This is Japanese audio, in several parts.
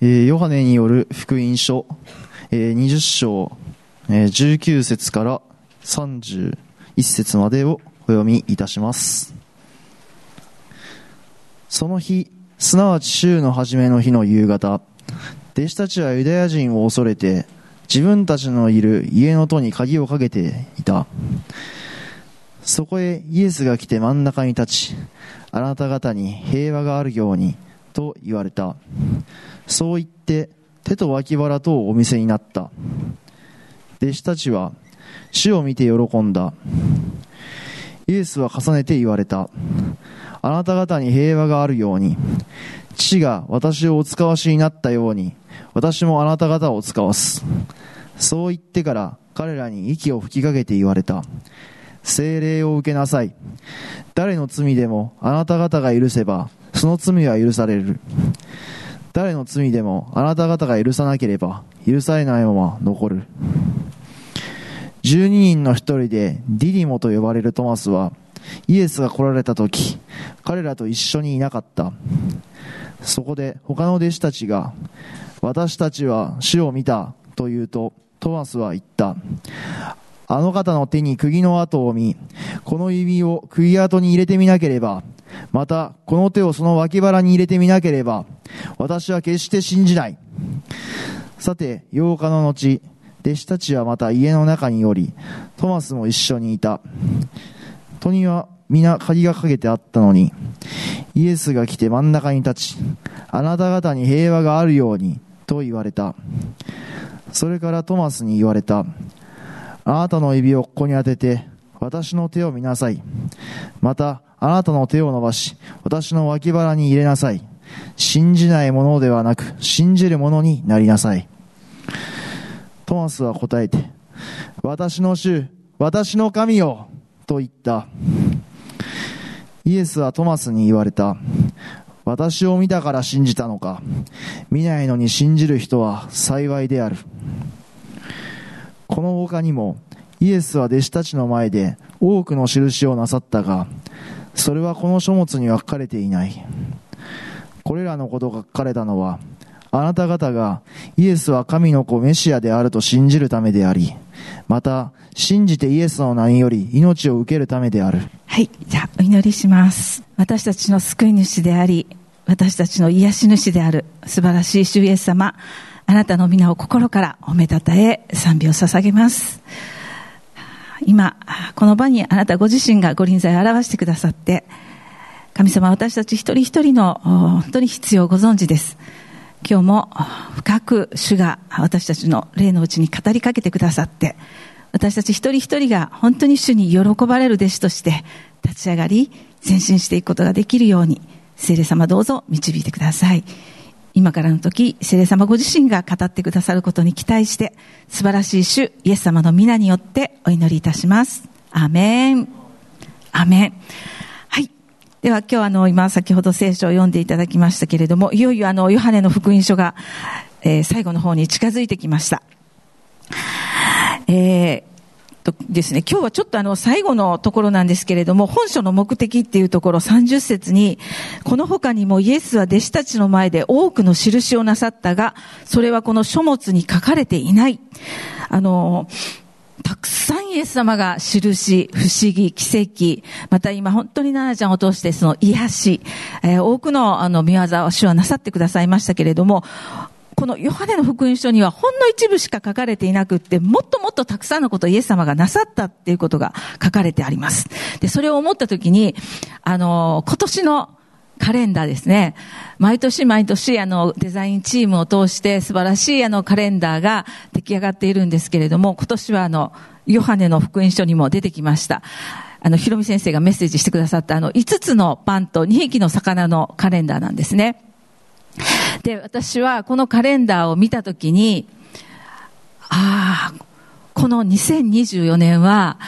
ヨハネによる福音書、20章、19節から31節までをお読みいたします。その日、すなわち週の初めの日の夕方、弟子たちはユダヤ人を恐れて、自分たちのいる家の戸に鍵をかけていた。そこへイエスが来て真ん中に立ち、あなた方に平和があるように、と言われた。そう言って、手と脇腹とをお見せになった。弟子たちは、主を見て喜んだ。イエスは重ねて言われた。あなた方に平和があるように、父が私をお使わしになったように、私もあなた方を使わす。そう言ってから彼らに息を吹きかけて言われた。精霊を受けなさい。誰の罪でもあなた方が許せば、その罪は許される。誰の罪でもあなた方が許さなければ、許されないまま残る。12人の一人でディディモと呼ばれるトマスは、イエスが来られた時、彼らと一緒にいなかった。そこで他の弟子たちが、私たちは主を見たと言うと、トマスは言った。あの方の手に釘の跡を見、この指を釘跡に入れてみなければ、またこの手をその脇腹に入れてみなければ、私は決して信じない。さて、8日の後、弟子たちはまた家の中におり、トマスも一緒にいた。戸には皆鍵がかけてあったのに、イエスが来て真ん中に立ち、あなた方に平和があるように、と言われた。それからトマスに言われた。あなたの指をここに当てて、私の手を見なさい。また、あなたの手を伸ばし、私の脇腹に入れなさい。信じないものではなく、信じるものになりなさい。トマスは答えて、私の主、私の神よ、と言った。イエスはトマスに言われた。私を見たから信じたのか。見ないのに信じる人は幸いである。この他にも、イエスは弟子たちの前で多くの印をなさったが、それはこの書物には書かれていない。これらのことが書かれたのは、あなた方がイエスは神の子メシアであると信じるためであり、また信じてイエスの名により命を受けるためである。はい。じゃあ、お祈りします。私たちの救い主であり、私たちの癒し主である素晴らしい主イエス様、あなたの皆を心から褒めたたえ、賛美を捧げます。今、この場にあなたご自身がご臨在を表してくださって、神様私たち一人一人の本当に必要をご存知です。今日も深く主が私たちの霊のうちに語りかけてくださって、私たち一人一人が本当に主に喜ばれる弟子として立ち上がり、前進していくことができるように、聖霊様どうぞ導いてください。今からの時、聖霊様ご自身が語ってくださることに期待して、素晴らしい主、イエス様の皆によってお祈りいたします。アーメン。アーメン。はい。では今日あの、今先ほど聖書を読んでいただきましたけれども、いよいよあの、ヨハネの福音書が、えー最後の方に近づいてきました。えーとですね、今日はちょっとあの最後のところなんですけれども、本書の目的っていうところ30節に、この他にもイエスは弟子たちの前で多くの印をなさったが、それはこの書物に書かれていない。あの、たくさんイエス様が印、不思議、奇跡、また今本当に奈々ちゃんを通してその癒し、えー多くのあの見業を主はなさってくださいましたけれども、このヨハネの福音書にはほんの一部しか書かれていなくって、もっともっとたくさんのことをイエス様がなさったっていうことが書かれてあります。で、それを思ったときに、あの、今年のカレンダーですね。毎年毎年、あの、デザインチームを通して素晴らしいあのカレンダーが出来上がっているんですけれども、今年はあの、ヨハネの福音書にも出てきました。あの、ひろみ先生がメッセージしてくださったあの、5つのパンと2匹の魚のカレンダーなんですね。で、私はこのカレンダーを見たときに、ああ、この2024年は、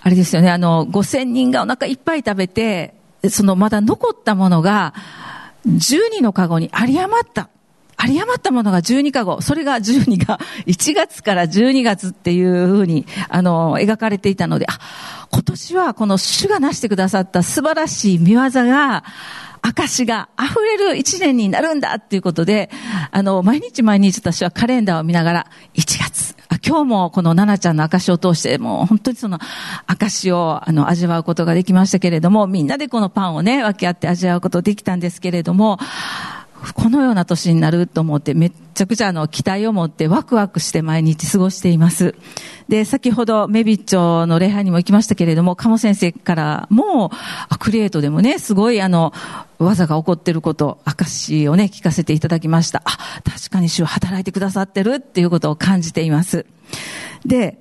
あれですよね、あの、5000人がお腹いっぱい食べて、そのまだ残ったものが、12のカゴに有り余った。有り余ったものが12カゴ。それが12が1月から12月っていうふうに、あの、描かれていたので、あ、今年はこの主がなしてくださった素晴らしい見業が、証が溢れる一年になるんだっていうことで、あの、毎日毎日私はカレンダーを見ながら、1月、今日もこの奈々ちゃんの証を通して、もう本当にその証をあの味わうことができましたけれども、みんなでこのパンをね、分け合って味わうことできたんですけれども、このような年になると思って、めっちゃくちゃあの期待を持ってワクワクして毎日過ごしています。で、先ほどメビッチョの礼拝にも行きましたけれども、鴨先生からも、クリエイトでもね、すごいあの、技が起こってること、証をね、聞かせていただきました。あ、確かに主は働いてくださってるっていうことを感じています。で、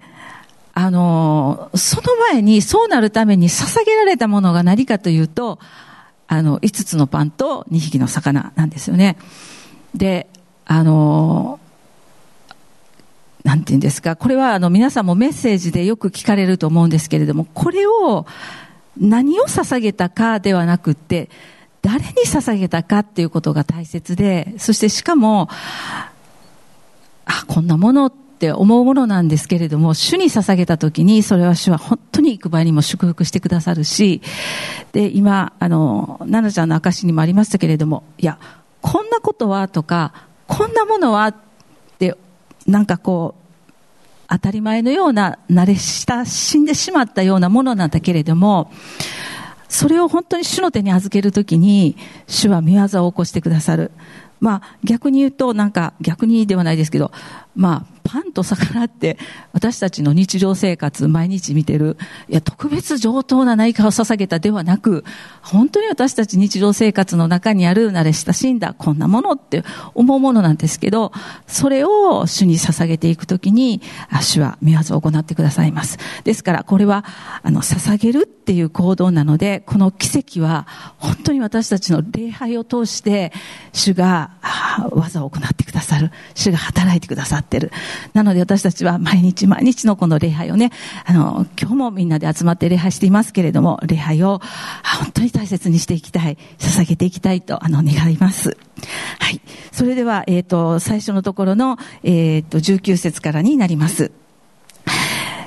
あの、その前にそうなるために捧げられたものが何かというと、あの、5つのパンと2匹の魚なんですよね。で、あの、なんて言うんですか、これはあの皆さんもメッセージでよく聞かれると思うんですけれども、これを何を捧げたかではなくって、誰に捧げたかっていうことが大切で、そしてしかも、あ、こんなものってって思うものなんですけれども、主に捧げた時に、それは主は本当に行く場合にも祝福してくださるし、で、今、あの、奈々ちゃんの証にもありましたけれども、いや、こんなことはとか、こんなものはって、なんかこう、当たり前のような慣れ親しんでしまったようなものなんだけれども、それを本当に主の手に預けるときに、主は見業を起こしてくださる。まあ逆に言うと、なんか逆にではないですけど、まあパンと魚って私たちの日常生活毎日見てる、いや特別上等な何かを捧げたではなく、本当に私たち日常生活の中にある慣れ親しんだこんなものって思うものなんですけど、それを主に捧げていくときに、主は見業を行ってくださいます。ですからこれは、あの、捧げるっていう行動なので、この奇跡は本当に私たちの礼拝を通して、主が技を行ってくださる。主が働いてくださってる。なので私たちは毎日毎日のこの礼拝をね、あの、今日もみんなで集まって礼拝していますけれども、礼拝を本当に大切にしていきたい、捧げていきたいと、あの、願います。はい。それでは、えっ、ー、と、最初のところの、えっ、ー、と、19節からになります。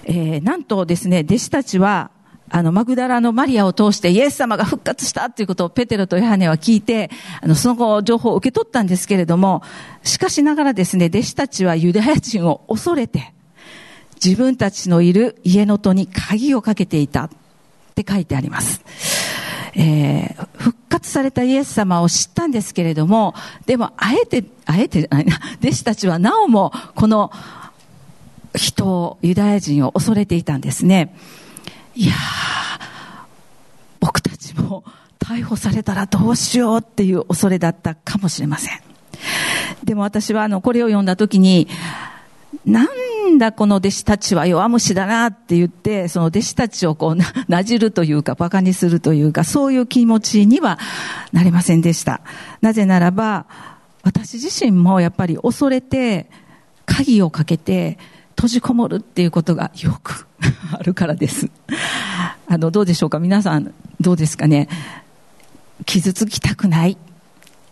えー、なんとですね、弟子たちは、あの、マグダラのマリアを通してイエス様が復活したということをペテロとヨハネは聞いて、あの、その後情報を受け取ったんですけれども、しかしながらですね、弟子たちはユダヤ人を恐れて、自分たちのいる家の戸に鍵をかけていたって書いてあります。えー、復活されたイエス様を知ったんですけれども、でも、あえて、あえてじゃないな、弟子たちはなおも、この人を、ユダヤ人を恐れていたんですね。いや僕たちも逮捕されたらどうしようっていう恐れだったかもしれません。でも私はあの、これを読んだ時に、なんだこの弟子たちは弱虫だなって言って、その弟子たちをこうな、なじるというか、馬鹿にするというか、そういう気持ちにはなれませんでした。なぜならば、私自身もやっぱり恐れて、鍵をかけて、閉じこもるっていうことがよく あるからです。あの、どうでしょうか？皆さん、どうですかね？傷つきたくない？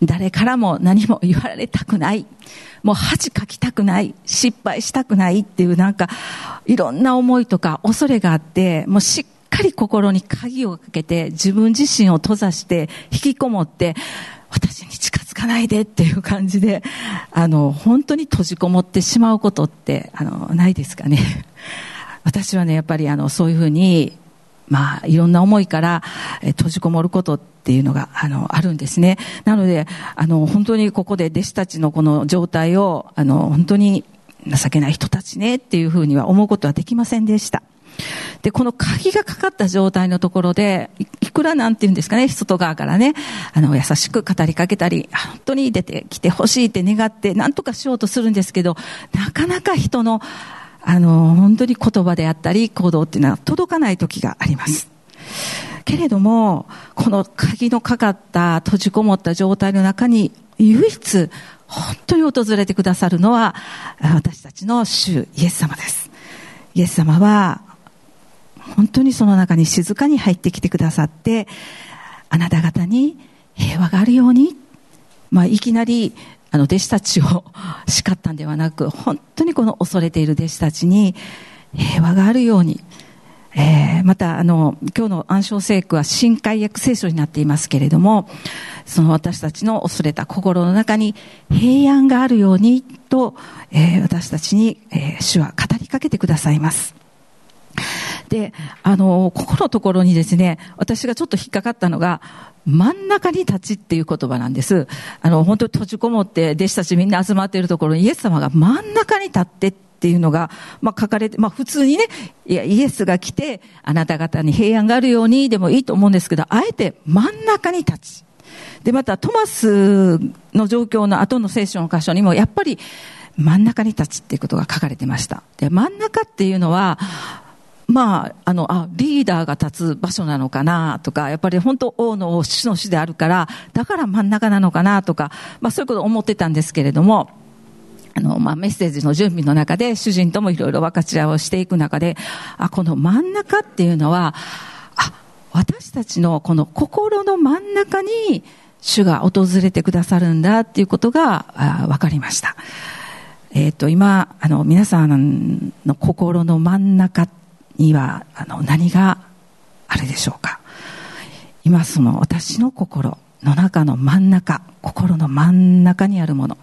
誰からも何も言われたくない？もう恥かきたくない？失敗したくないっていうなんか、いろんな思いとか恐れがあって、もうしっかり心に鍵をかけて、自分自身を閉ざして、引きこもって、私かないでっていう感じで、あの、本当に閉じこもってしまうことって、あの、ないですかね。私はね、やっぱりあの、そういうふうに、まあ、いろんな思いから、え閉じこもることっていうのが、あの、あるんですね。なので、あの、本当にここで弟子たちのこの状態を、あの、本当に情けない人たちねっていうふうには思うことはできませんでした。で、この鍵がかかった状態のところで、いくらなんて言うんですかね、外側からね、あの、優しく語りかけたり、本当に出てきてほしいって願って、なんとかしようとするんですけど、なかなか人の、あの、本当に言葉であったり、行動っていうのは届かない時があります。けれども、この鍵のかかった閉じこもった状態の中に、唯一、本当に訪れてくださるのは、私たちの主イエス様です。イエス様は、本当にその中に静かに入ってきてくださって、あなた方に平和があるように、まあ、いきなり、あの、弟子たちを 叱ったんではなく、本当にこの恐れている弟子たちに平和があるように、えー、また、あの、今日の暗唱聖句は新海訳聖書になっていますけれども、その私たちの恐れた心の中に平安があるようにと、えー、私たちに、えー、主は語りかけてくださいます。で、あの、ここのところにですね、私がちょっと引っかかったのが、真ん中に立ちっていう言葉なんです。あの、本当に閉じこもって弟子たちみんな集まっているところにイエス様が真ん中に立ってっていうのが、まあ書かれて、まあ普通にね、いや、イエスが来て、あなた方に平安があるようにでもいいと思うんですけど、あえて真ん中に立ち。で、またトマスの状況の後の聖書の箇所にも、やっぱり真ん中に立つっていうことが書かれてました。で、真ん中っていうのは、まあ、あの、あ、リーダーが立つ場所なのかなとか、やっぱり本当王の主の主であるから、だから真ん中なのかなとか、まあそういうことを思ってたんですけれども、あの、まあ、メッセージの準備の中で、主人ともいろいろ分かち合いをしていく中で、あ、この真ん中っていうのは、あ、私たちのこの心の真ん中に、主が訪れてくださるんだっていうことがあ分かりました。えっ、ー、と、今、あの、皆さんの心の真ん中っには、あの、何があるでしょうか。今、その私の心の中の真ん中、心の真ん中にあるもの。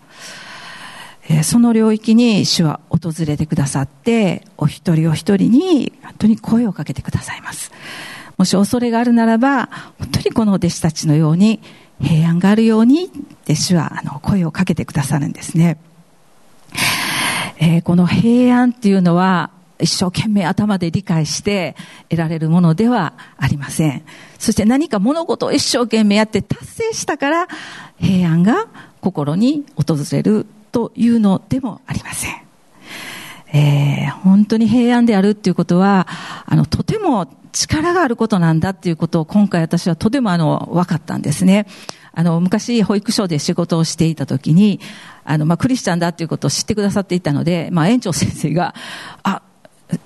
えー、その領域に主は訪れてくださって、お一人お一人に本当に声をかけてくださいます。もし恐れがあるならば、本当にこの弟子たちのように平安があるようにって主はあの声をかけてくださるんですね。えー、この平安っていうのは一生懸命頭で理解して得られるものではありません。そして何か物事を一生懸命やって達成したから平安が心に訪れるというのでもありません。えー、本当に平安であるっていうことは、あの、とても力があることなんだっていうことを今回私はとてもあの、分かったんですね。あの、昔保育所で仕事をしていた時に、あの、まあ、クリスチャンだっていうことを知ってくださっていたので、まあ、園長先生が、あ、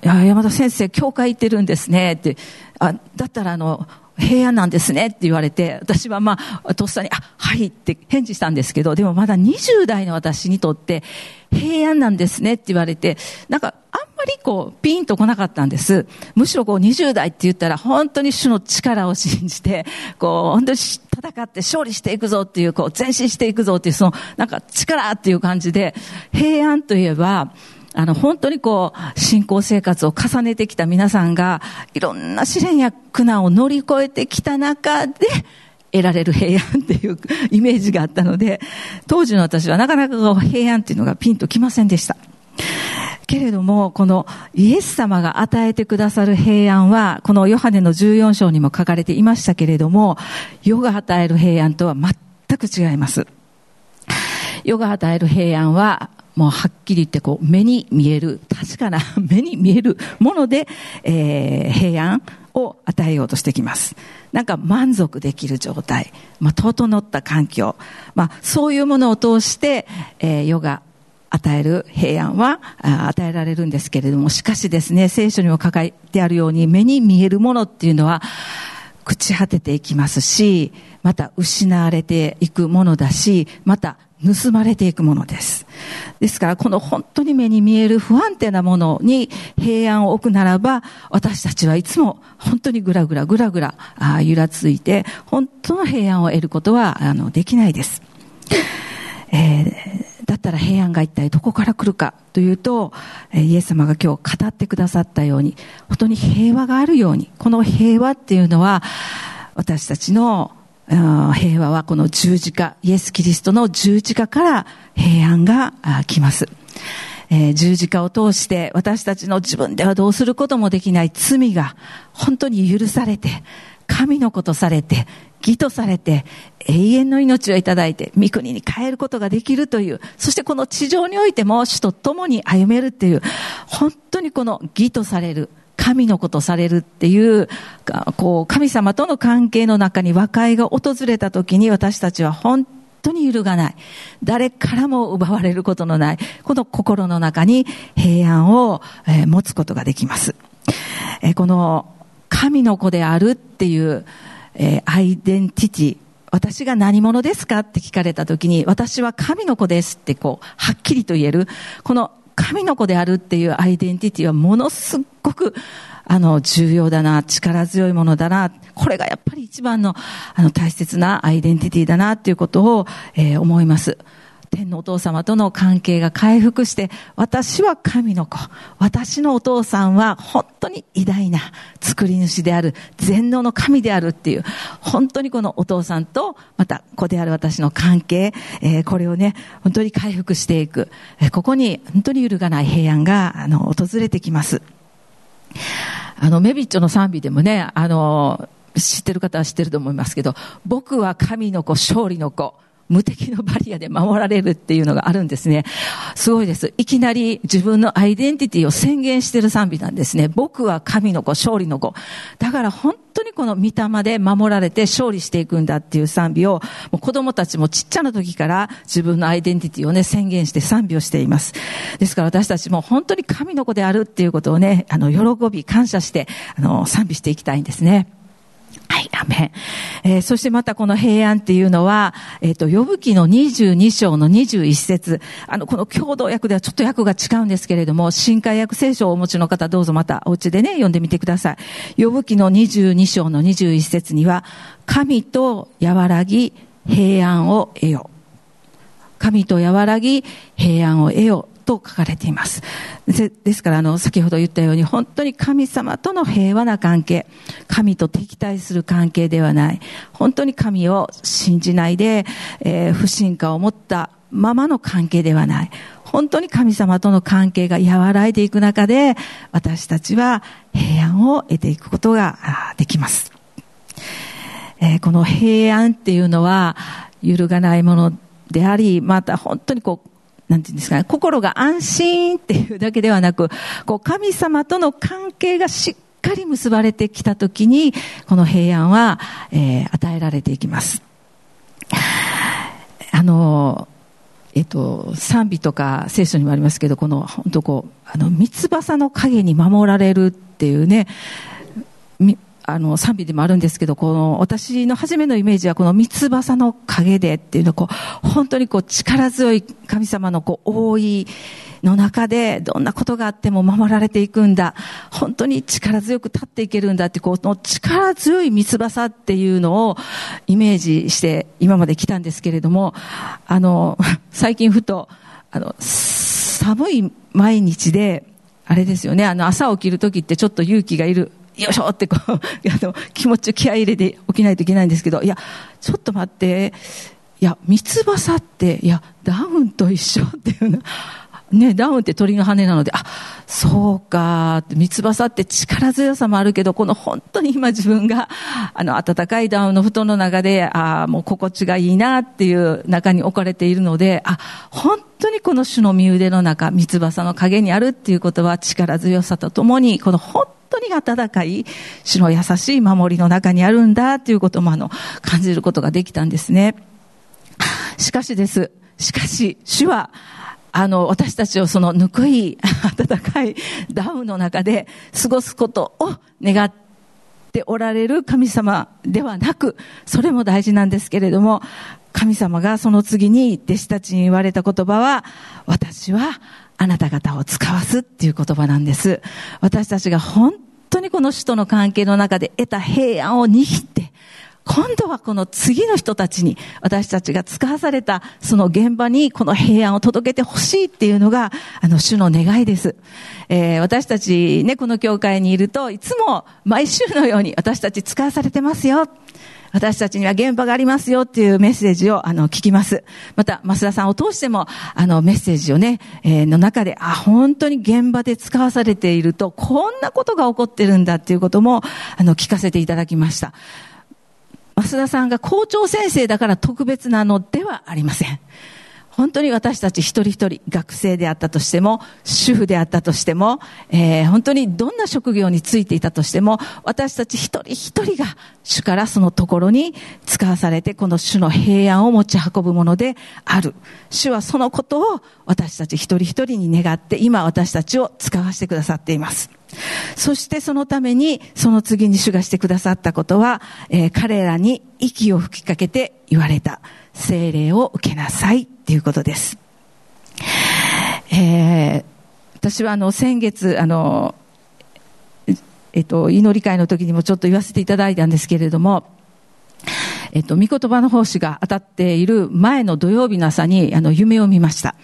山田先生、教会行ってるんですね、って、あ、だったらあの、平安なんですねって言われて、私はまあ、とっさに、あ、はいって返事したんですけど、でもまだ20代の私にとって、平安なんですねって言われて、なんか、あんまりこう、ピンと来なかったんです。むしろこう、20代って言ったら、本当に主の力を信じて、こう、本当に戦って勝利していくぞっていう、こう、前進していくぞっていう、その、なんか力っていう感じで、平安といえば、あの、本当にこう、信仰生活を重ねてきた皆さんが、いろんな試練や苦難を乗り越えてきた中で、得られる平安っていうイメージがあったので、当時の私はなかなか平安っていうのがピンときませんでした。けれども、このイエス様が与えてくださる平安は、このヨハネの14章にも書かれていましたけれども、世が与える平安とは全く違います。世が与える平安は、もうはっきり言ってこう目に見える、確かな 目に見えるもので、えー、平安を与えようとしてきます。なんか満足できる状態、まあ、整った環境、まあ、そういうものを通して、えー、世が与える平安は与えられるんですけれども、しかしですね、聖書にも書かれてあるように、目に見えるものっていうのは、朽ち果てていきますし、また失われていくものだし、また盗まれていくものです。ですから、この本当に目に見える不安定なものに平安を置くならば、私たちはいつも本当にぐらぐらぐらぐら揺らついて、本当の平安を得ることはあのできないです。えー、だったら平安が一体どこから来るかというと、イエス様が今日語ってくださったように、本当に平和があるように、この平和っていうのは、私たちの平和はこの十字架、イエス・キリストの十字架から平安が来ます。えー、十字架を通して私たちの自分ではどうすることもできない罪が本当に許されて、神のことされて、義とされて、永遠の命をいただいて、御国に変えることができるという、そしてこの地上においても主と共に歩めるっていう、本当にこの義とされる、神のことされるっていう、こう、神様との関係の中に和解が訪れた時に私たちは本当に揺るがない。誰からも奪われることのない、この心の中に平安を、え持つことができます。えこの神の子であるっていう、えアイデンティティ、私が何者ですかって聞かれた時に、私は神の子ですってこう、はっきりと言える、この神の子であるっていうアイデンティティはものすごくあの、重要だな、力強いものだな、これがやっぱり一番の、あの、大切なアイデンティティだな、っていうことを、えー、思います。天のお父様との関係が回復して、私は神の子。私のお父さんは本当に偉大な作り主である、全能の神であるっていう、本当にこのお父さんと、また子である私の関係、えー、これをね、本当に回復していく。ここに本当に揺るがない平安が、あの、訪れてきます。あの、メビッチョの賛美でもね、あの、知ってる方は知ってると思いますけど、僕は神の子、勝利の子。無敵のバリアで守られるっていうのがあるんですね。すごいです。いきなり自分のアイデンティティを宣言してる賛美なんですね。僕は神の子、勝利の子。だから本当にこの御霊で守られて勝利していくんだっていう賛美を、もう子供たちもちっちゃな時から自分のアイデンティティをね、宣言して賛美をしています。ですから私たちも本当に神の子であるっていうことをね、あの、喜び、感謝して、あの、賛美していきたいんですね。はい、アメン。えー、そしてまたこの平安っていうのは、えっ、ー、と、呼ぶ記の22章の21節あの、この共同訳ではちょっと訳が違うんですけれども、新海訳聖書をお持ちの方どうぞまたお家でね、読んでみてください。呼ぶ記の22章の21節には、神と和らぎ平安を得よ。神と和らぎ平安を得よ。と書かれています。ですから、あの、先ほど言ったように、本当に神様との平和な関係、神と敵対する関係ではない、本当に神を信じないで、えー、不信感を持ったままの関係ではない。本当に神様との関係が和らいでいく中で、私たちは平安を得ていくことができます。えー、この平安っていうのは、揺るがないものであり、また本当にこう、なんていうんですかね、心が安心っていうだけではなく、こう、神様との関係がしっかり結ばれてきたときに、この平安は、えー、与えられていきます。あの、えっと、賛美とか聖書にもありますけど、この、本当こう、あの、三つ葉の影に守られるっていうね、あの、賛美でもあるんですけど、この、私の初めのイメージは、この三つ葉の影でっていうのこう、本当にこう、力強い神様のこう、覆いの中で、どんなことがあっても守られていくんだ。本当に力強く立っていけるんだって、この力強い三つ葉っていうのをイメージして今まで来たんですけれども、あの、最近ふと、あの、寒い毎日で、あれですよね、あの、朝起きるときってちょっと勇気がいるよいしょってこう、あの、気持ちを気合い入れて起きないといけないんですけど、いや、ちょっと待って、いや、三つ葉さって、いや、ダウンと一緒っていうの、ね、ダウンって鳥の羽なので、あ、そうか、三つ葉さって力強さもあるけど、この本当に今自分が、あの、暖かいダウンの布団の中で、あもう心地がいいなっていう中に置かれているので、あ、本当にこの種の身腕の中、三つ葉さの影にあるっていうことは力強さとともに、この本当に温かい、主の優しい守りの中にあるんだということもあの、感じることができたんですね。しかしです。しかし、主は、あの、私たちをそのぬくい、暖かいダウの中で過ごすことを願っておられる神様ではなく、それも大事なんですけれども、神様がその次に弟子たちに言われた言葉は、私はあなた方を使わすっていう言葉なんです。私たちが本当にこの首都の関係の中で得た平安を握って、今度はこの次の人たちに私たちが使わされたその現場にこの平安を届けてほしいっていうのがあの主の願いです。えー、私たちね、この教会にいるといつも毎週のように私たち使わされてますよ。私たちには現場がありますよっていうメッセージを、あの、聞きます。また、増田さんを通しても、あの、メッセージをね、えー、の中で、あ、本当に現場で使わされていると、こんなことが起こってるんだっていうことも、あの、聞かせていただきました。増田さんが校長先生だから特別なのではありません。本当に私たち一人一人、学生であったとしても、主婦であったとしても、えー、本当にどんな職業についていたとしても、私たち一人一人が主からそのところに使わされて、この主の平安を持ち運ぶものである。主はそのことを私たち一人一人に願って、今私たちを使わせてくださっています。そしてそのために、その次に主がしてくださったことは、えー、彼らに息を吹きかけて言われた。精霊を受けなさいっていうことです。えー、私はあの先月、あの、えっと、祈り会の時にもちょっと言わせていただいたんですけれども、えっと、御言葉の奉仕が当たっている前の土曜日の朝に、あの、夢を見ました。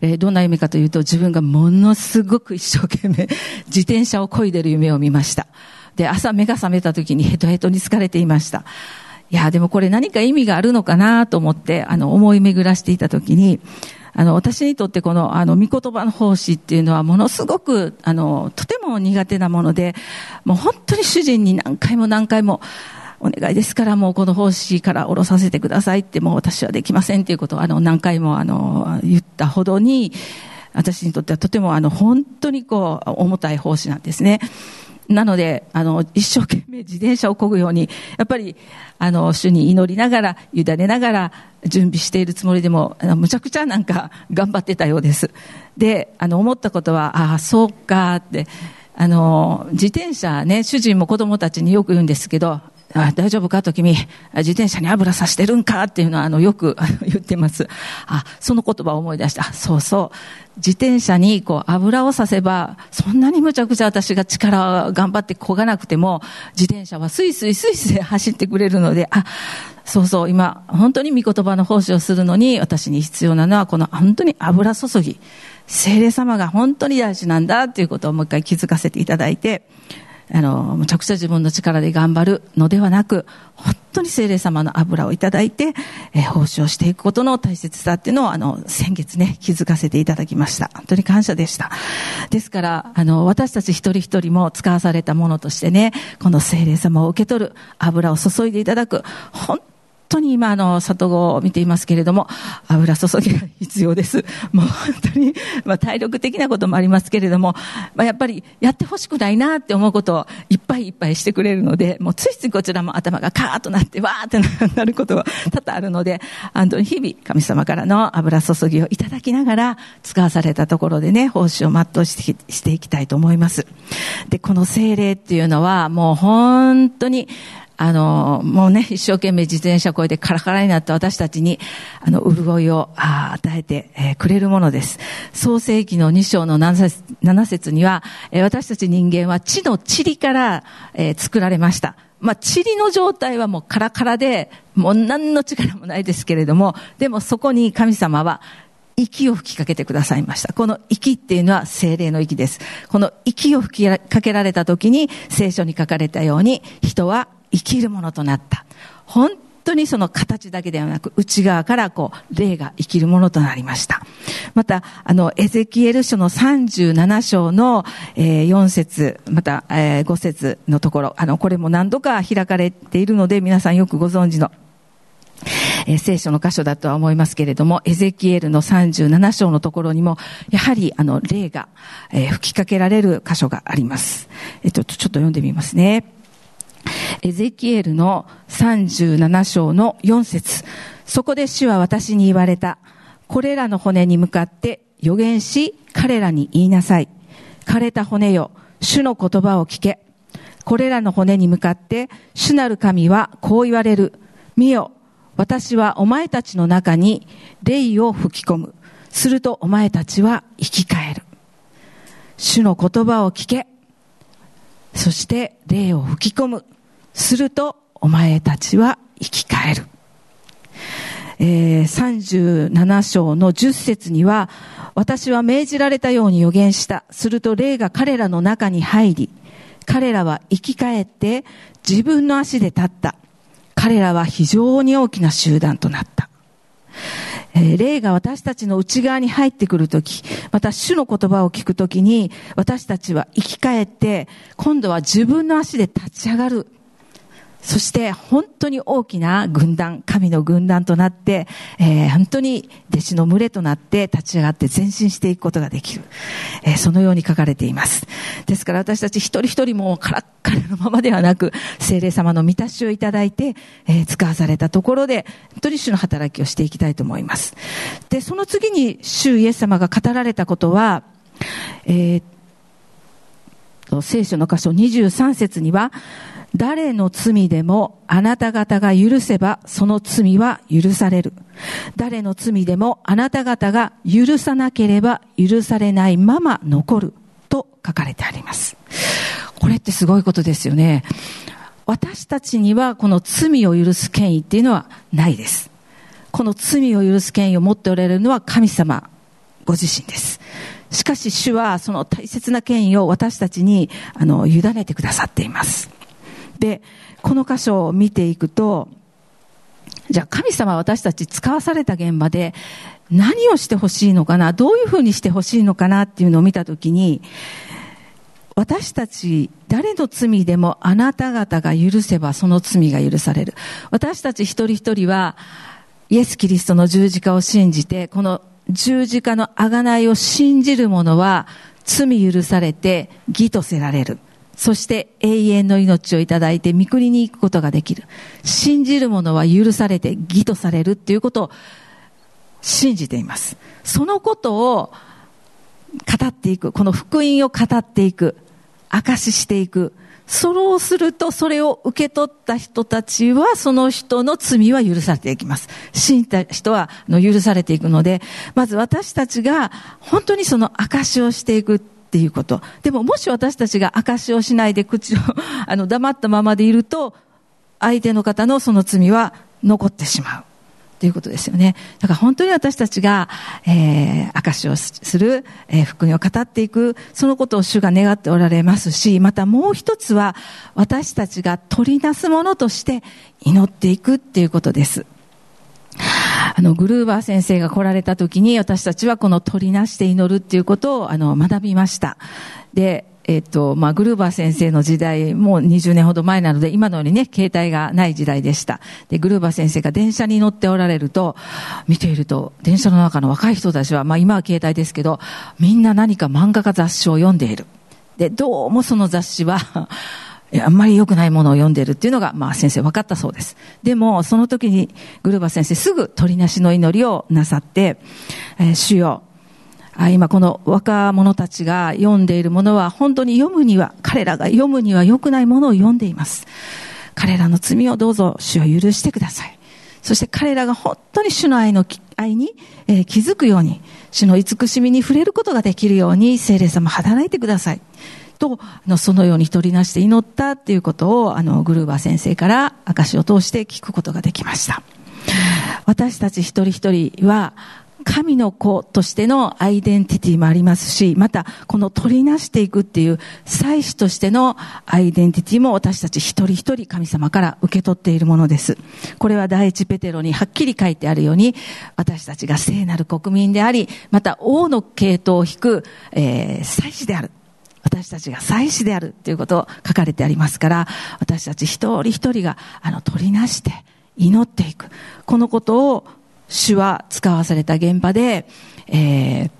えー、どんな夢かというと、自分がものすごく一生懸命、自転車を漕いでる夢を見ました。で、朝目が覚めた時にヘトヘトに疲れていました。いや、でもこれ何か意味があるのかなと思って、あの、思い巡らしていた時に、あの、私にとってこの、あの、御言葉の奉仕っていうのはものすごく、あの、とても苦手なもので、もう本当に主人に何回も何回も、お願いですからもうこの奉仕から下ろさせてくださいってもう私はできませんっていうことをあの何回もあの言ったほどに私にとってはとてもあの本当にこう重たい奉仕なんですね。なので、あの、一生懸命自転車をこぐように、やっぱり、あの、主に祈りながら、委ねながら、準備しているつもりでも、むちゃくちゃなんか頑張ってたようです。で、あの、思ったことは、ああ、そうかって、あの、自転車ね、主人も子供たちによく言うんですけど、あ大丈夫か？と君、自転車に油さしてるんか？っていうのは、あの、よく 言ってます。あ、その言葉を思い出した。そうそう。自転車にこう油をさせば、そんなにむちゃくちゃ私が力を頑張って漕がなくても、自転車はスイスイスイスイ走ってくれるので、あ、そうそう、今、本当に御言葉の奉仕をするのに、私に必要なのは、この本当に油注ぎ。精霊様が本当に大事なんだっていうことをもう一回気づかせていただいて、あの、むちゃくちゃ自分の力で頑張るのではなく、本当に精霊様の油をいただいて、えー、奉仕をしていくことの大切さっていうのを、あの、先月ね、気づかせていただきました。本当に感謝でした。ですから、あの、私たち一人一人も使わされたものとしてね、この精霊様を受け取る油を注いでいただく、本当当に今、あの、里子を見ていますけれども、油注ぎが必要です。もう本当に、まあ、体力的なこともありますけれども、まあ、やっぱりやってほしくないなって思うことをいっぱいいっぱいしてくれるので、もうついついこちらも頭がカーッとなって、わーってなることが多々あるので、本当に日々、神様からの油注ぎをいただきながら、使わされたところでね、奉仕を全うしてしていきたいと思います。で、この精霊っていうのは、もう本当に、あの、もうね、一生懸命自転車こいでカラカラになった私たちに、あの、潤いを与えて、え、くれるものです。創世記の2章の 7, 節には、え、私たち人間は地の塵から、え、作られました。まあ、塵の状態はもうカラカラで、もう何の力もないですけれども、でもそこに神様は息を吹きかけてくださいました。この息っていうのは精霊の息です。この息を吹きかけられた時に聖書に書かれたように人は生きるものとなった。本当にその形だけではなく、内側からこう、霊が生きるものとなりました。また、あの、エゼキエル書の37章の、えー、4節また、えー、5節のところ、あの、これも何度か開かれているので、皆さんよくご存知のえ、聖書の箇所だとは思いますけれども、エゼキエルの37章のところにも、やはり、あの、霊が、えー、吹きかけられる箇所があります。えっと、ちょっと読んでみますね。エゼキエルの37章の4節そこで主は私に言われた。これらの骨に向かって予言し、彼らに言いなさい。枯れた骨よ、主の言葉を聞け。これらの骨に向かって、主なる神はこう言われる。見よ、私はお前たちの中に霊を吹き込む。するとお前たちは生き返る。主の言葉を聞け。そして霊を吹き込む。するとお前たちは生き返る。えー、37章の10節には、私は命じられたように予言した。すると霊が彼らの中に入り、彼らは生き返って自分の足で立った。彼らは非常に大きな集団となった。えー、霊が私たちの内側に入ってくるとき、また主の言葉を聞くときに、私たちは生き返って、今度は自分の足で立ち上がる。そして本当に大きな軍団、神の軍団となって、えー、本当に弟子の群れとなって立ち上がって前進していくことができる。えー、そのように書かれています。ですから私たち一人一人もカラッカラのままではなく、精霊様の満たしをいただいて、えー、使わされたところで、本当に主の働きをしていきたいと思います。で、その次に主イエス様が語られたことは、えー、聖書の箇所23節には、誰の罪でもあなた方が許せばその罪は許される。誰の罪でもあなた方が許さなければ許されないまま残ると書かれてあります。これってすごいことですよね。私たちにはこの罪を許す権威っていうのはないです。この罪を許す権威を持っておられるのは神様ご自身です。しかし主はその大切な権威を私たちにあの委ねてくださっています。で、この箇所を見ていくと、じゃあ神様は私たち使わされた現場で何をしてほしいのかな、どういうふうにしてほしいのかなっていうのを見たときに、私たち誰の罪でもあなた方が許せばその罪が許される。私たち一人一人はイエス・キリストの十字架を信じて、この十字架の贖いを信じる者は罪許されて義とせられる。そして永遠の命をいただいて御国に行くことができる。信じる者は許されて義とされるっていうことを信じています。そのことを語っていく。この福音を語っていく。証ししていく。そうすると、それを受け取った人たちは、その人の罪は許されていきます。信じた人は許されていくので、まず私たちが本当にその証しをしていくっていうこと。でも、もし私たちが証しをしないで口を あの黙ったままでいると、相手の方のその罪は残ってしまう。ということですよね。だから本当に私たちが、えー、証をする、えー、福音を語っていく、そのことを主が願っておられますし、またもう一つは、私たちが取り出すものとして祈っていくっていうことです。あの、グルーバー先生が来られた時に、私たちはこの取りなして祈るっていうことを、あの、学びました。で、えっ、と、まあ、グルーバー先生の時代、もう20年ほど前なので、今のようにね、携帯がない時代でした。で、グルーバー先生が電車に乗っておられると、見ていると、電車の中の若い人たちは、まあ、今は携帯ですけど、みんな何か漫画か雑誌を読んでいる。で、どうもその雑誌はあんまり良くないものを読んでるっていうのが、まあ先生分かったそうです。でも、その時にグルーバ先生すぐ鳥なしの祈りをなさって、えー、主よ、今この若者たちが読んでいるものは本当に読むには、彼らが読むには良くないものを読んでいます。彼らの罪をどうぞ主を許してください。そして彼らが本当に主の愛の愛に、えー、気づくように、主の慈しみに触れることができるように、聖霊様働いてください。と、あの、そのように取りなして祈ったっていうことを、あの、グルーバー先生から証を通して聞くことができました。私たち一人一人は、神の子としてのアイデンティティもありますし、また、この取りなしていくっていう祭司としてのアイデンティティも私たち一人一人神様から受け取っているものです。これは第一ペテロにはっきり書いてあるように、私たちが聖なる国民であり、また王の系統を引く、えー、祭司である。私たちが祭司であるということを書かれてありますから、私たち一人一人が、あの、取りなして祈っていく。このことを主は使わされた現場で、えー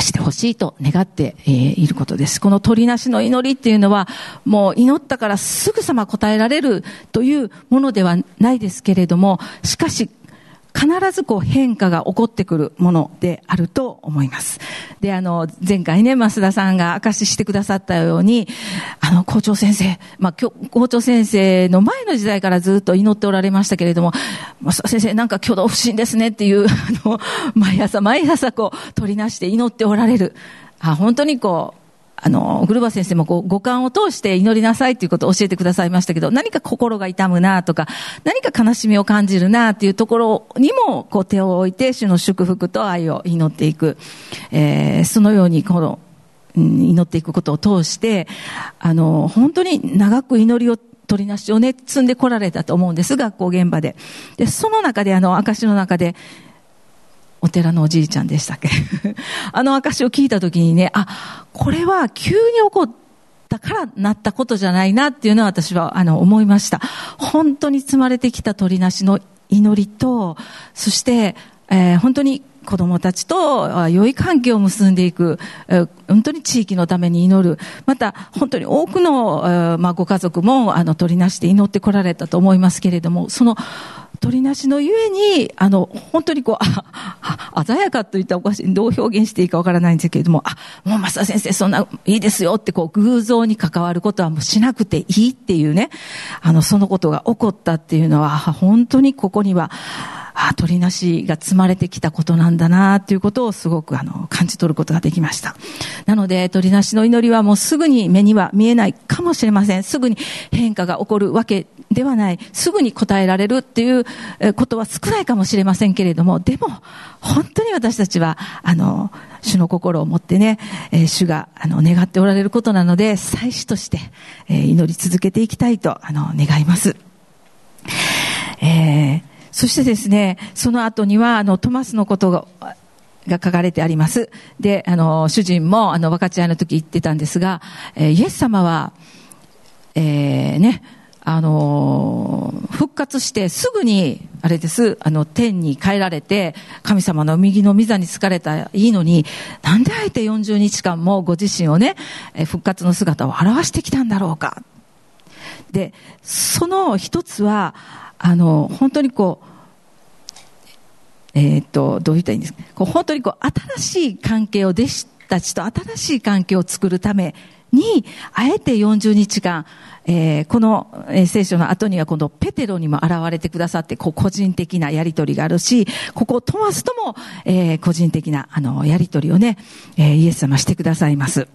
してほしいと願って、えー、いることです。この鳥なしの祈りっていうのは、もう祈ったからすぐさま答えられるというものではないですけれども、しかし必ずこう変化が起こってくるものであると思います。で、あの、前回ね、増田さんが証ししてくださったように、あの、校長先生、まあ、校長先生の前の時代からずっと祈っておられましたけれども、増田先生なんか挙動不審ですねっていう、あの、毎朝毎朝こう、取りなして祈っておられる。あ本当にこう、あの、グルバ先生もこう五感を通して祈りなさいということを教えてくださいましたけど、何か心が痛むなとか、何か悲しみを感じるなっていうところにも、こう手を置いて、主の祝福と愛を祈っていく。えー、そのように、この、祈っていくことを通して、あの、本当に長く祈りを取りなしをね、積んでこられたと思うんです、学校現場で。で、その中で、あの、証の中で、お寺のおじいちゃんでしたっけ？あの証を聞いたときにね、あ、これは急に起こったからなったことじゃないなっていうのは私はあの思いました。本当に積まれてきた鳥なしの祈りと、そして、えー、本当に子供たちと良い関係を結んでいく、本当に地域のために祈る。また、本当に多くの、まあ、ご家族も、あの、取りなして祈ってこられたと思いますけれども、その、鳥なしのゆえに、あの、本当にこう、あ、鮮やかといったおかしい、どう表現していいかわからないんですけれども、あ、もう増田先生、そんな、いいですよって、こう、偶像に関わることはもうしなくていいっていうね、あの、そのことが起こったっていうのは、本当にここには、あ、鳥なしが積まれてきたことなんだなっていうことをすごくあの感じ取ることができました。なので鳥なしの祈りはもうすぐに目には見えないかもしれません。すぐに変化が起こるわけではない。すぐに答えられるっていうことは少ないかもしれませんけれども、でも本当に私たちはあの主の心を持ってね、え、主があの願っておられることなので、祭司として、え、祈り続けていきたいとあの願います。えーそしてですね、その後には、あの、トマスのことが、が書かれてあります。で、あの、主人も、あの、分かち合いの時言ってたんですが、えー、イエス様は、えー、ね、あのー、復活してすぐに、あれです、あの、天に帰られて、神様の右の御座に疲れたらいいのに、なんであえて40日間もご自身をね、復活の姿を表してきたんだろうか。で、その一つは、あの、本当にこう、えー、っと、どう言ったらいいんですか。こう本当にこう、新しい関係を弟子たちと新しい関係を作るために、あえて40日間、えー、この、え、聖書の後にはこのペテロにも現れてくださって、こう個人的なやりとりがあるし、ここトマスとも、えー、個人的なあのやりとりをね、えー、イエス様してくださいます。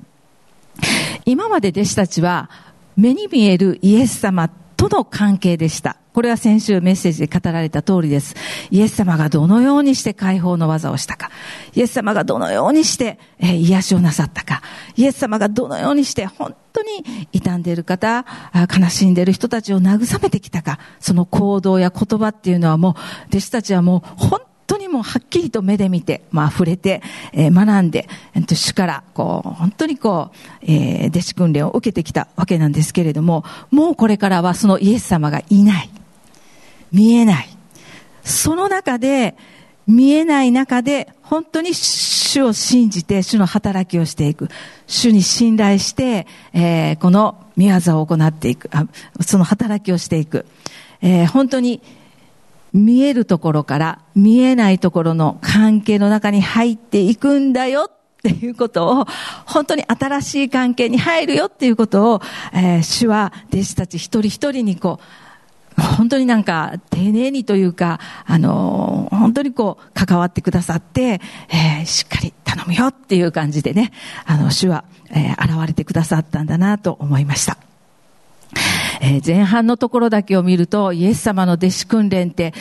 今まで弟子たちは目に見えるイエス様との関係でした。これは先週メッセージで語られた通りです。イエス様がどのようにして解放の技をしたか。イエス様がどのようにして、え、癒しをなさったか。イエス様がどのようにして本当に傷んでいる方、悲しんでいる人たちを慰めてきたか。その行動や言葉っていうのはもう、弟子たちはもう本当にもうはっきりと目で見て、まあ触れて、え、学んで、えー、主からこう、本当にこう、え、弟子訓練を受けてきたわけなんですけれども、もうこれからはそのイエス様がいない。見えない。その中で、見えない中で、本当に主を信じて、主の働きをしていく。主に信頼して、えー、この見業を行っていく。あその働きをしていく。えー、本当に見えるところから見えないところの関係の中に入っていくんだよっていうことを、本当に新しい関係に入るよっていうことを、えー、主は弟子たち一人一人にこう、本当になんか丁寧にというか、あの、本当にこう関わってくださって、えー、しっかり頼むよっていう感じでね、あの、主は、えー、現れてくださったんだなと思いました。えー、前半のところだけを見ると、イエス様の弟子訓練って、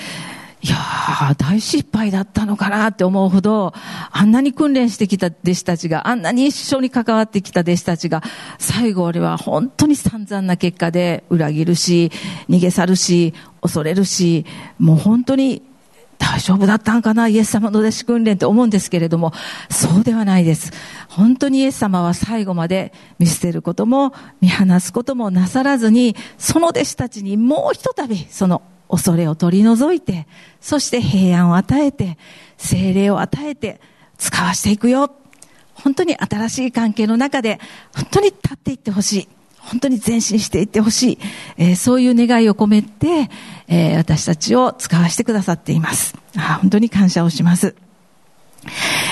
いやー、大失敗だったのかなって思うほど、あんなに訓練してきた弟子たちが、あんなに一緒に関わってきた弟子たちが、最後俺は本当に散々な結果で裏切るし、逃げ去るし、恐れるし、もう本当に大丈夫だったんかな？イエス様の弟子訓練って思うんですけれども、そうではないです。本当にイエス様は最後まで見捨てることも見放すこともなさらずに、その弟子たちにもうひとたびその恐れを取り除いて、そして平安を与えて、精霊を与えて、使わしていくよ。本当に新しい関係の中で、本当に立っていってほしい。本当に前進していってほしい。えー、そういう願いを込めて、えー、私たちを使わせてくださっています。あ本当に感謝をします。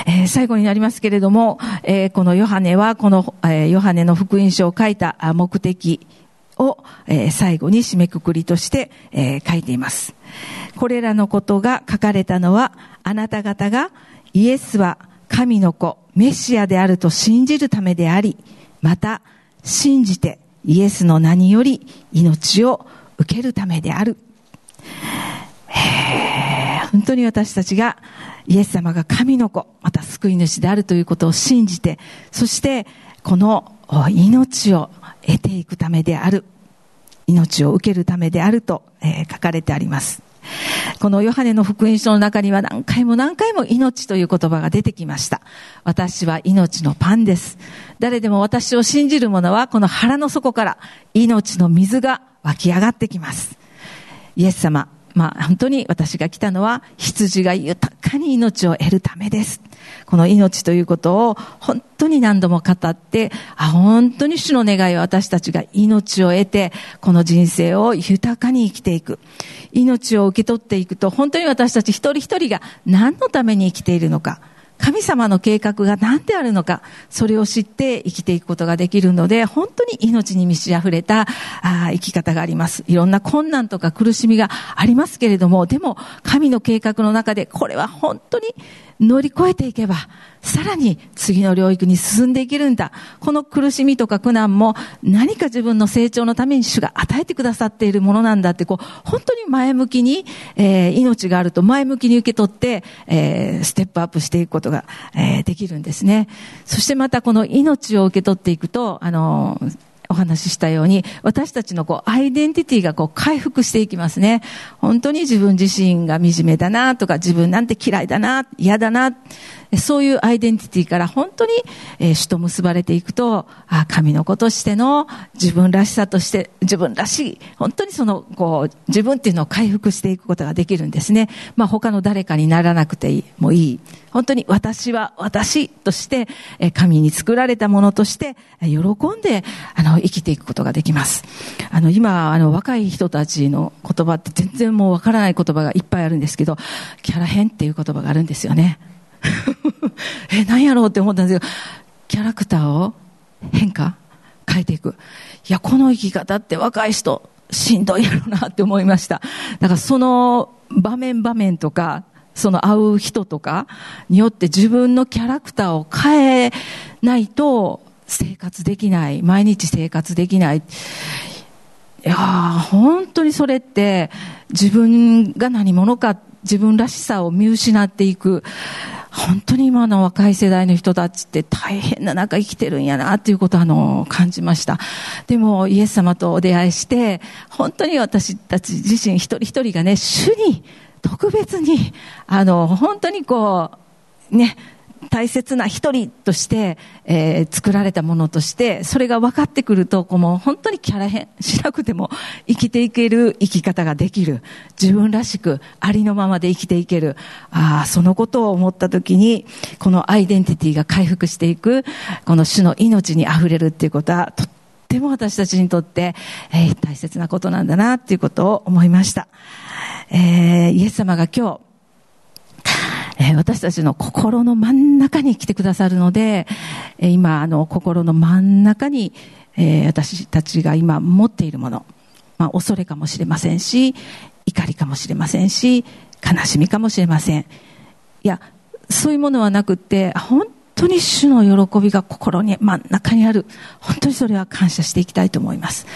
えー、最後になりますけれども、え、このヨハネは、この、え、ヨハネの福音書を書いた目的、を、えー、最後に締めくくりとして、えー、書いています。これらのことが書かれたのは、あなた方がイエスは神の子、メシアであると信じるためであり、また信じてイエスの名により命を受けるためである。本当に私たちがイエス様が神の子、また救い主であるということを信じて、そしてこの命を得ていくためである。命を受けるためであると、えー、書かれてあります。このヨハネの福音書の中には何回も何回も命という言葉が出てきました。私は命のパンです。誰でも私を信じる者はこの腹の底から命の水が湧き上がってきます。イエス様、まあ、本当に私が来たのは羊が豊かに命を得るためです。この命ということを本当に何度も語って、あ、本当に主の願いは私たちが命を得て、この人生を豊かに生きていく。命を受け取っていくと、本当に私たち一人一人が何のために生きているのか。神様の計画が何であるのか、それを知って生きていくことができるので、本当に命に満ち溢れたあ生き方があります。いろんな困難とか苦しみがありますけれども、でも神の計画の中でこれは本当に乗り越えていけば、さらに次の領域に進んでいけるんだ。この苦しみとか苦難も何か自分の成長のために主が与えてくださっているものなんだって、こう、本当に前向きに、えー、命があると前向きに受け取って、えー、ステップアップしていくことが、えー、できるんですね。そしてまたこの命を受け取っていくと、あのーお話ししたように、私たちのこう、アイデンティティがこう、回復していきますね。本当に自分自身が惨めだなとか、自分なんて嫌いだな、嫌だな、そういうアイデンティティから本当に、え、主と結ばれていくと、あ神の子としての自分らしさとして、自分らしい、本当にその、こう、自分っていうのを回復していくことができるんですね。まあ他の誰かにならなくて、もいい。本当に私は私として、え神に作られたものとして、喜んで、あの、生きていくことができます。あの、今、あの、若い人たちの言葉って全然もうわからない言葉がいっぱいあるんですけど、キャラ変っていう言葉があるんですよね。え、何やろうって思ったんですけど、キャラクターを変化変えていく。いや、この生き方って若い人、しんどいやろうなって思いました。だからその場面場面とか、その会う人とかによって自分のキャラクターを変えないと生活できない。毎日生活できない。いや本当にそれって自分が何者か自分らしさを見失っていく。本当に今の若い世代の人たちって大変な中生きてるんやなっていうことをあの感じました。でもイエス様とお出会いして、本当に私たち自身一人一人がね、主に特別に、あの、本当にこう、ね、大切な一人として、えー、作られたものとして、それが分かってくると、こうもう本当にキャラ変しなくても生きていける生き方ができる。自分らしくありのままで生きていける。ああ、そのことを思ったときに、このアイデンティティが回復していく、この種の命に溢れるっていうことは、とっても私たちにとって、えー、大切なことなんだなっていうことを思いました。えー、イエス様が今日、えー、私たちの心の真ん中に来てくださるので、えー、今、あの、心の真ん中に、えー、私たちが今持っているもの、まあ、恐れかもしれませんし、怒りかもしれませんし、悲しみかもしれません。いや、そういうものはなくって、本当に主の喜びが心に真ん中にある。本当にそれは感謝していきたいと思います。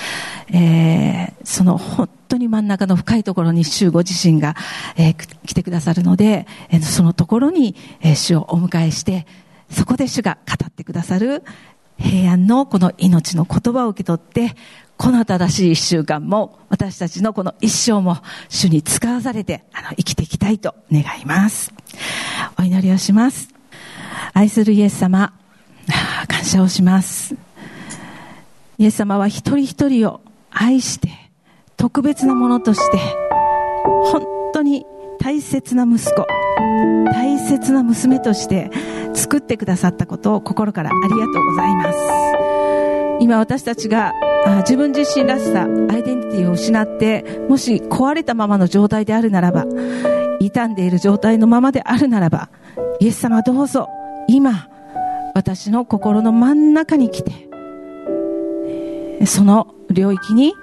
えー、その本当に真ん中の深いところに主ご自身が、えー、来てくださるので、えー、そのところに、えー、主をお迎えして、そこで主が語ってくださる平安のこの命の言葉を受け取って、この正しい一週間も、私たちのこの一生も、主に使わされて、あの、生きていきたいと願います。お祈りをします。愛するイエス様、感謝をします。イエス様は一人一人を愛して、特別なものとして、本当に大切な息子、大切な娘として作ってくださったことを心からありがとうございます。今私たちが自分自身らしさ、アイデンティティを失って、もし壊れたままの状態であるならば、傷んでいる状態のままであるならば、イエス様どうぞ、今、私の心の真ん中に来て、その領域に、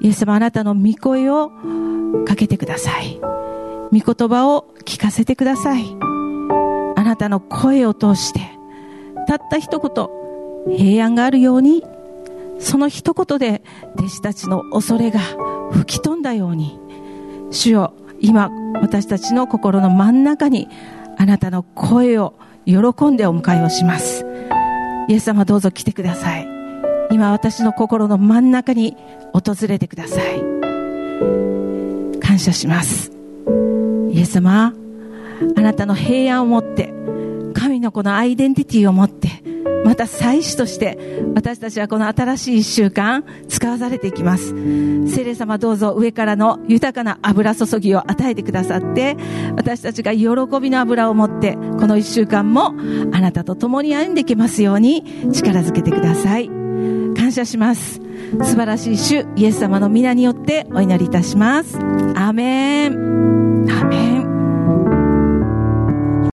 イエス様あなたの御声をかけてください。御言葉を聞かせてください。あなたの声を通して、たった一言、平安があるように、その一言で弟子たちの恐れが吹き飛んだように、主よ、今、私たちの心の真ん中に、あなたの声を喜んでお迎えをします。イエス様どうぞ来てください。今私の心の真ん中に訪れてください。感謝します。イエス様、あなたの平安を持って、神のこのアイデンティティを持って、また祭司として私たちはこの新しい一週間使わされていきます。聖霊様どうぞ上からの豊かな油注ぎを与えてくださって私たちが喜びの油を持ってこの一週間もあなたと共に歩んでいけますように力づけてください。感謝します。素晴らしい主イエス様の皆によってお祈りいたします。アメン。アメン。